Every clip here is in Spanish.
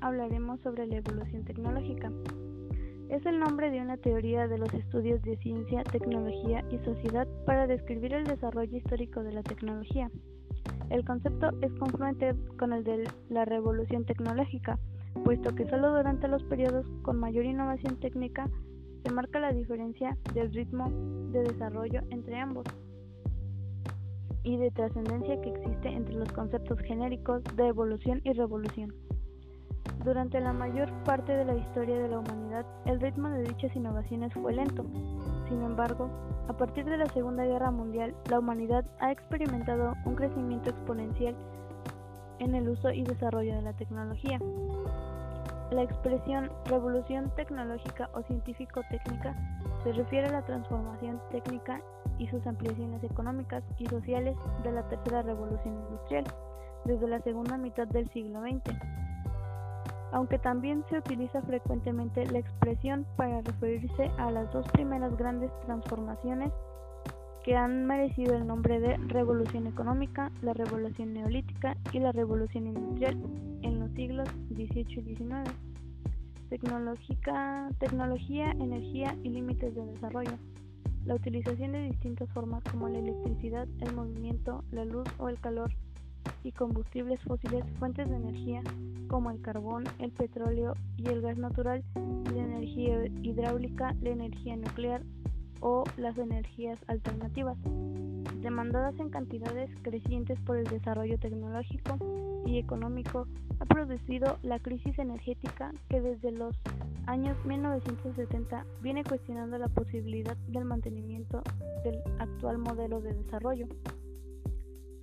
hablaremos sobre la evolución tecnológica. Es el nombre de una teoría de los estudios de ciencia, tecnología y sociedad para describir el desarrollo histórico de la tecnología. El concepto es confluente con el de la revolución tecnológica, puesto que solo durante los periodos con mayor innovación técnica se marca la diferencia del ritmo de desarrollo entre ambos y de trascendencia que existe entre los conceptos genéricos de evolución y revolución. Durante la mayor parte de la historia de la humanidad, el ritmo de dichas innovaciones fue lento. Sin embargo, a partir de la Segunda Guerra Mundial, la humanidad ha experimentado un crecimiento exponencial en el uso y desarrollo de la tecnología. La expresión revolución tecnológica o científico-técnica se refiere a la transformación técnica y sus ampliaciones económicas y sociales de la tercera revolución industrial, desde la segunda mitad del siglo XX. Aunque también se utiliza frecuentemente la expresión para referirse a las dos primeras grandes transformaciones que han merecido el nombre de revolución económica, la revolución neolítica y la revolución industrial en los siglos XVIII y XIX. Tecnológica, tecnología, energía y límites de desarrollo. La utilización de distintas formas como la electricidad, el movimiento, la luz o el calor y combustibles fósiles, fuentes de energía como el carbón, el petróleo y el gas natural, la energía hidráulica, la energía nuclear o las energías alternativas, demandadas en cantidades crecientes por el desarrollo tecnológico y económico, ha producido la crisis energética que desde los años 1970 viene cuestionando la posibilidad del mantenimiento del actual modelo de desarrollo,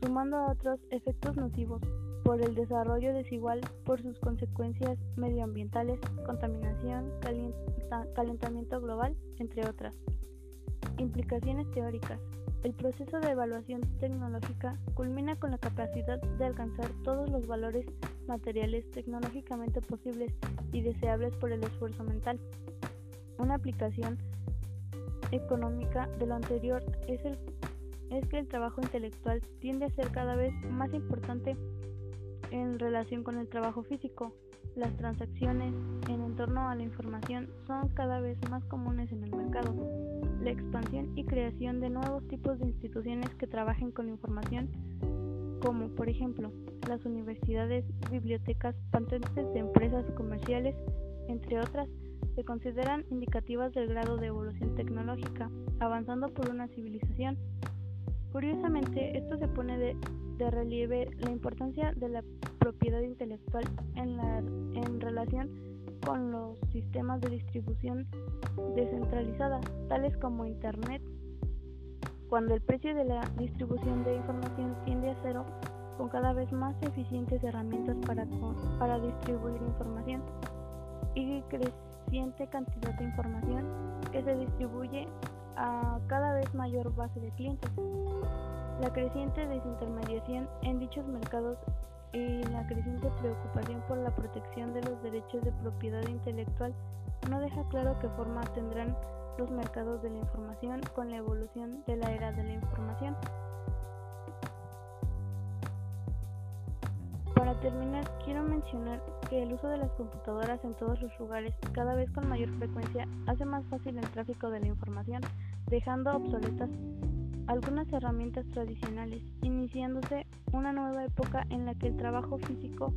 sumando a otros efectos nocivos por el desarrollo desigual por sus consecuencias medioambientales, contaminación, calentamiento global, entre otras. Implicaciones teóricas. El proceso de evaluación tecnológica culmina con la capacidad de alcanzar todos los valores materiales tecnológicamente posibles y deseables por el esfuerzo mental. Una aplicación económica de lo anterior es, el, es que el trabajo intelectual tiende a ser cada vez más importante en relación con el trabajo físico. Las transacciones en torno a la información son cada vez más comunes en el mercado la expansión y creación de nuevos tipos de instituciones que trabajen con información, como por ejemplo las universidades, bibliotecas, patentes de empresas comerciales, entre otras, se consideran indicativas del grado de evolución tecnológica, avanzando por una civilización. Curiosamente, esto se pone de, relieve la importancia de la propiedad intelectual en, la, en relación con los sistemas de distribución descentralizada, tales como Internet. Cuando el precio de la distribución de información tiende a cero, con cada vez más eficientes herramientas para, para distribuir información y creciente cantidad de información que se distribuye a cada vez mayor base de clientes. La creciente desintermediación en dichos mercados y la creciente preocupación por la protección de los derechos de propiedad intelectual no deja claro qué forma tendrán los mercados de la información con la evolución de la era de la información. Terminar, quiero mencionar que el uso de las computadoras en todos los lugares, cada vez con mayor frecuencia, hace más fácil el tráfico de la información, dejando obsoletas algunas herramientas tradicionales, iniciándose una nueva época en la que el trabajo físico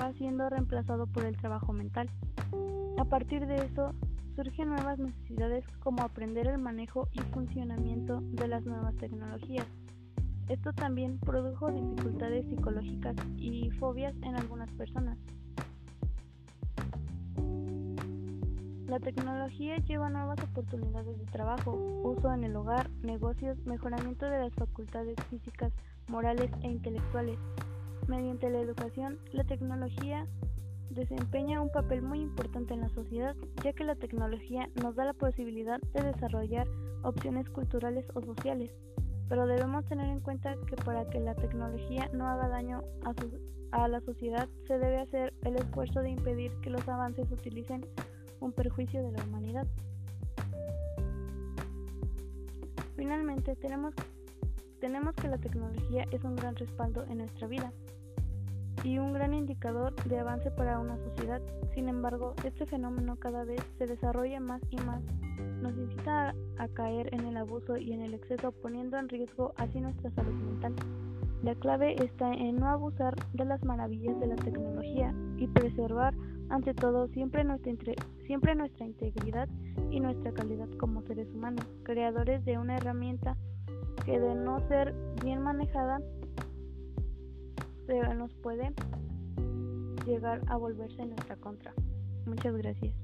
va siendo reemplazado por el trabajo mental. A partir de eso, surgen nuevas necesidades como aprender el manejo y funcionamiento de las nuevas tecnologías. Esto también produjo dificultades psicológicas y fobias en algunas personas. La tecnología lleva nuevas oportunidades de trabajo, uso en el hogar, negocios, mejoramiento de las facultades físicas, morales e intelectuales. Mediante la educación, la tecnología desempeña un papel muy importante en la sociedad, ya que la tecnología nos da la posibilidad de desarrollar opciones culturales o sociales. Pero debemos tener en cuenta que para que la tecnología no haga daño a, a la sociedad, se debe hacer el esfuerzo de impedir que los avances utilicen un perjuicio de la humanidad. Finalmente, tenemos, tenemos que la tecnología es un gran respaldo en nuestra vida. y un gran indicador de avance para una sociedad. Sin embargo, este fenómeno cada vez se desarrolla más y más. Nos incita a, caer en el abuso y en el exceso, poniendo en riesgo así nuestra salud mental. La clave está en no abusar de las maravillas de la tecnología y preservar ante todo siempre nuestra, siempre nuestra integridad y nuestra calidad como seres humanos, creadores de una herramienta que de no ser bien manejada se nos puede llegar a volverse en nuestra contra. Muchas gracias.